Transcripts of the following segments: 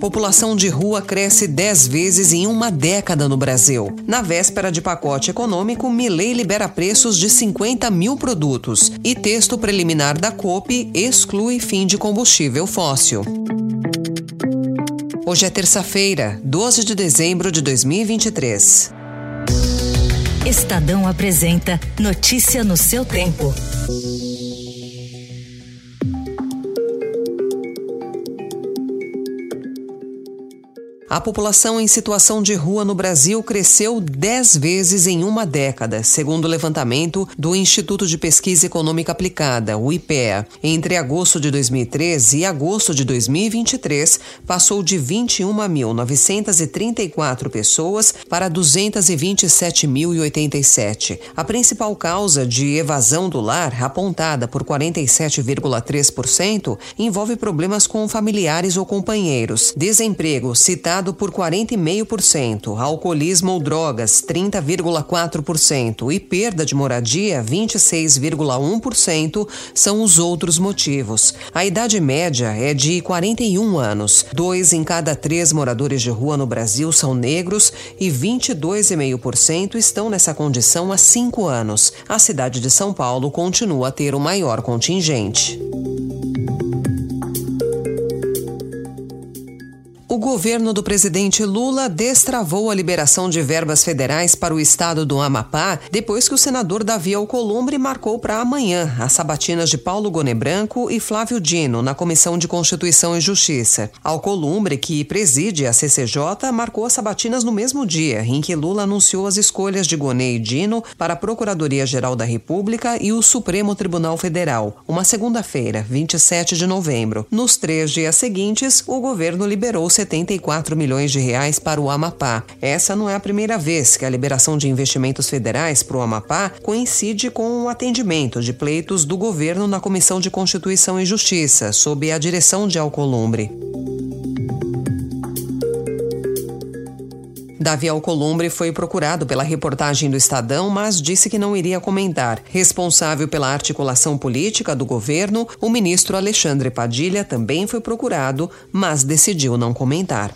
População de rua cresce 10 vezes em uma década no Brasil. Na véspera de pacote econômico, Milei libera preços de 50 mil produtos. E texto preliminar da COP exclui fim de combustível fóssil. Hoje é terça-feira, 12 de dezembro de 2023. Estadão apresenta Notícia no seu tempo. A população em situação de rua no Brasil cresceu 10 vezes em uma década, segundo o levantamento do Instituto de Pesquisa Econômica Aplicada, o IPEA. Entre agosto de 2013 e agosto de 2023, passou de 21.934 pessoas para 227.087. A principal causa de evasão do lar, apontada por 47,3%, envolve problemas com familiares ou companheiros, desemprego, citado por 40,5%, alcoolismo ou drogas 30,4% e perda de moradia 26,1% são os outros motivos. A idade média é de 41 anos. Dois em cada três moradores de rua no Brasil são negros e 22,5% estão nessa condição há cinco anos. A cidade de São Paulo continua a ter o maior contingente. Governo do presidente Lula destravou a liberação de verbas federais para o estado do Amapá depois que o senador Davi Alcolumbre marcou para amanhã as sabatinas de Paulo Gone Branco e Flávio Dino na Comissão de Constituição e Justiça. Alcolumbre, que preside a CCJ, marcou as sabatinas no mesmo dia em que Lula anunciou as escolhas de Gone e Dino para a Procuradoria-Geral da República e o Supremo Tribunal Federal, uma segunda-feira, 27 de novembro. Nos três dias seguintes, o governo liberou 74 milhões de reais para o Amapá. Essa não é a primeira vez que a liberação de investimentos federais para o Amapá coincide com o atendimento de pleitos do governo na Comissão de Constituição e Justiça, sob a direção de Alcolumbre. Davi Alcolumbre foi procurado pela reportagem do Estadão, mas disse que não iria comentar. Responsável pela articulação política do governo, o ministro Alexandre Padilha também foi procurado, mas decidiu não comentar.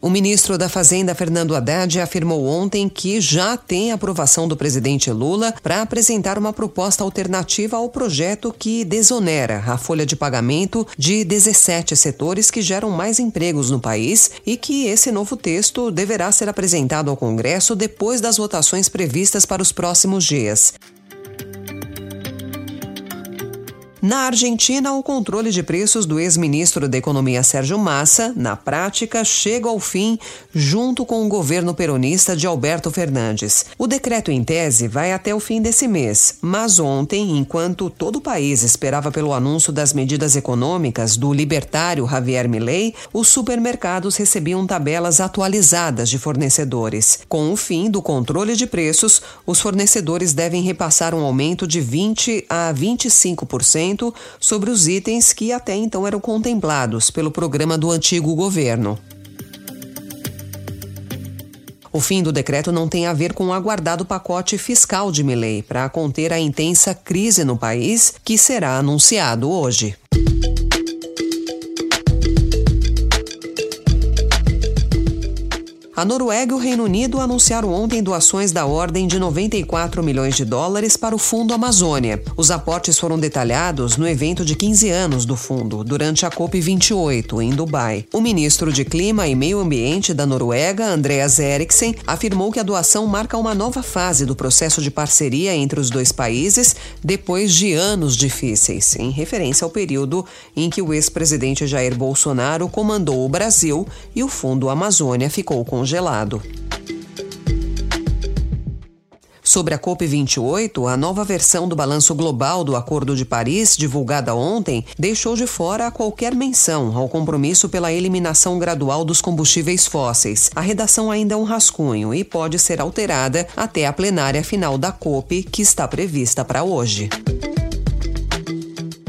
O ministro da Fazenda, Fernando Haddad, afirmou ontem que já tem aprovação do presidente Lula para apresentar uma proposta alternativa ao projeto que desonera a folha de pagamento de 17 setores que geram mais empregos no país e que esse novo texto deverá ser apresentado ao Congresso depois das votações previstas para os próximos dias. Na Argentina, o controle de preços do ex-ministro da Economia Sérgio Massa, na prática, chega ao fim junto com o governo peronista de Alberto Fernandes. O decreto em tese vai até o fim desse mês, mas ontem, enquanto todo o país esperava pelo anúncio das medidas econômicas do libertário Javier Milei, os supermercados recebiam tabelas atualizadas de fornecedores. Com o fim do controle de preços, os fornecedores devem repassar um aumento de 20 a 25% sobre os itens que até então eram contemplados pelo programa do antigo governo. O fim do decreto não tem a ver com o aguardado pacote fiscal de Milley para conter a intensa crise no país, que será anunciado hoje. A Noruega e o Reino Unido anunciaram ontem doações da ordem de 94 milhões de dólares para o Fundo Amazônia. Os aportes foram detalhados no evento de 15 anos do fundo, durante a COP28, em Dubai. O ministro de Clima e Meio Ambiente da Noruega, Andreas Eriksen, afirmou que a doação marca uma nova fase do processo de parceria entre os dois países depois de anos difíceis, em referência ao período em que o ex-presidente Jair Bolsonaro comandou o Brasil e o Fundo Amazônia ficou congelado congelado. Sobre a COP28, a nova versão do balanço global do Acordo de Paris, divulgada ontem, deixou de fora qualquer menção ao compromisso pela eliminação gradual dos combustíveis fósseis. A redação ainda é um rascunho e pode ser alterada até a plenária final da COP, que está prevista para hoje.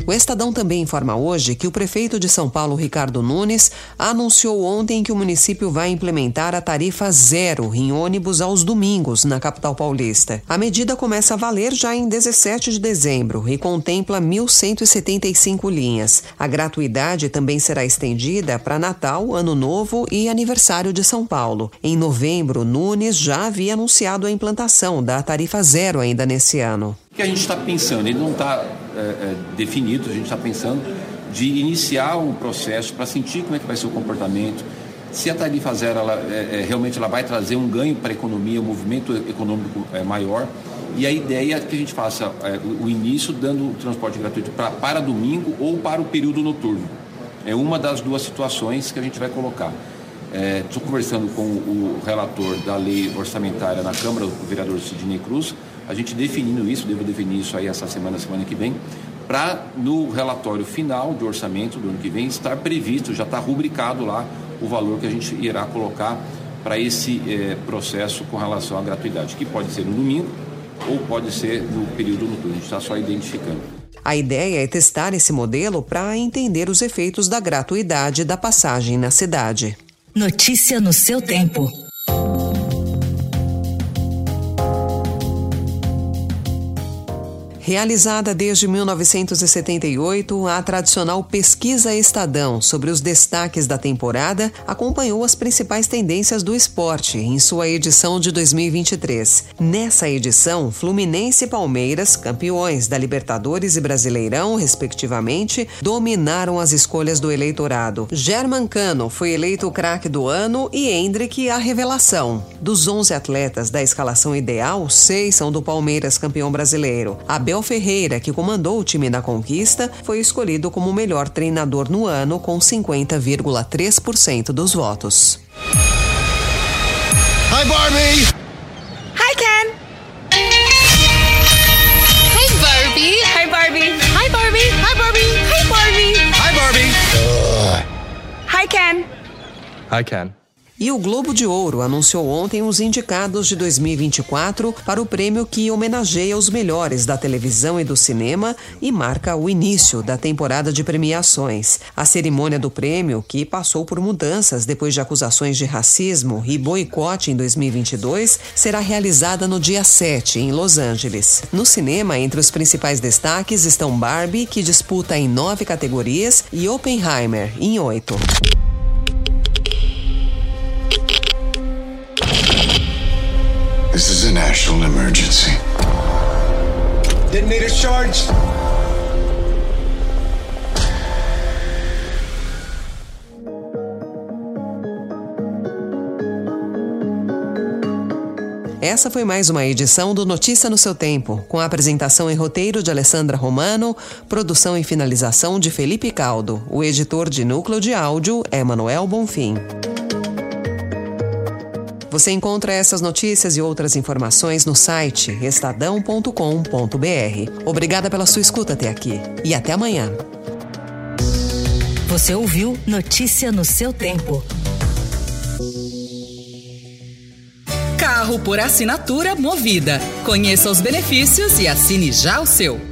O Estadão também informa hoje que o prefeito de São Paulo, Ricardo Nunes, anunciou ontem que o município vai implementar a tarifa zero em ônibus aos domingos na capital paulista. A medida começa a valer já em 17 de dezembro e contempla 1.175 linhas. A gratuidade também será estendida para Natal, Ano Novo e aniversário de São Paulo. Em novembro, Nunes já havia anunciado a implantação da tarifa zero ainda nesse ano. O que a gente está pensando? Ele não está é, é, definido, a gente está pensando de iniciar um processo para sentir como é que vai ser o comportamento, se a tarifa zero ela, é, é realmente ela vai trazer um ganho para a economia, um movimento econômico é, maior. E a ideia é que a gente faça é, o início dando o transporte gratuito pra, para domingo ou para o período noturno. É uma das duas situações que a gente vai colocar. Estou conversando com o relator da lei orçamentária na Câmara, o vereador Sidney Cruz, a gente definindo isso, devo definir isso aí essa semana, semana que vem, para no relatório final de orçamento do ano que vem estar previsto, já está rubricado lá o valor que a gente irá colocar para esse eh, processo com relação à gratuidade, que pode ser no domingo ou pode ser no período noturno, a gente está só identificando. A ideia é testar esse modelo para entender os efeitos da gratuidade da passagem na cidade. Notícia no seu tempo. Realizada desde 1978, a tradicional Pesquisa Estadão sobre os destaques da temporada acompanhou as principais tendências do esporte em sua edição de 2023. Nessa edição, Fluminense e Palmeiras, campeões da Libertadores e Brasileirão, respectivamente, dominaram as escolhas do eleitorado. German Cano foi eleito o craque do ano e Hendrick a revelação. Dos 11 atletas da escalação ideal, seis são do Palmeiras campeão brasileiro. Abel Abel Ferreira, que comandou o time da conquista, foi escolhido como o melhor treinador no ano com 50,3% dos votos. Hi Barbie! Hi Ken! Hi Barbie! Hi Barbie! Hi Barbie! Hi Barbie! Hi Barbie! Hi Barbie! Hi Ken! Hi Ken. E o Globo de Ouro anunciou ontem os indicados de 2024 para o prêmio que homenageia os melhores da televisão e do cinema e marca o início da temporada de premiações. A cerimônia do prêmio, que passou por mudanças depois de acusações de racismo e boicote em 2022, será realizada no dia 7, em Los Angeles. No cinema, entre os principais destaques estão Barbie, que disputa em nove categorias, e Oppenheimer, em oito. National emergency. Detonator charged. Essa foi mais uma edição do Notícia no seu Tempo, com a apresentação e roteiro de Alessandra Romano, produção e finalização de Felipe Caldo. O editor de núcleo de áudio é Manuel Bonfim. Você encontra essas notícias e outras informações no site estadão.com.br. Obrigada pela sua escuta até aqui e até amanhã. Você ouviu Notícia no seu tempo. Carro por assinatura movida. Conheça os benefícios e assine já o seu.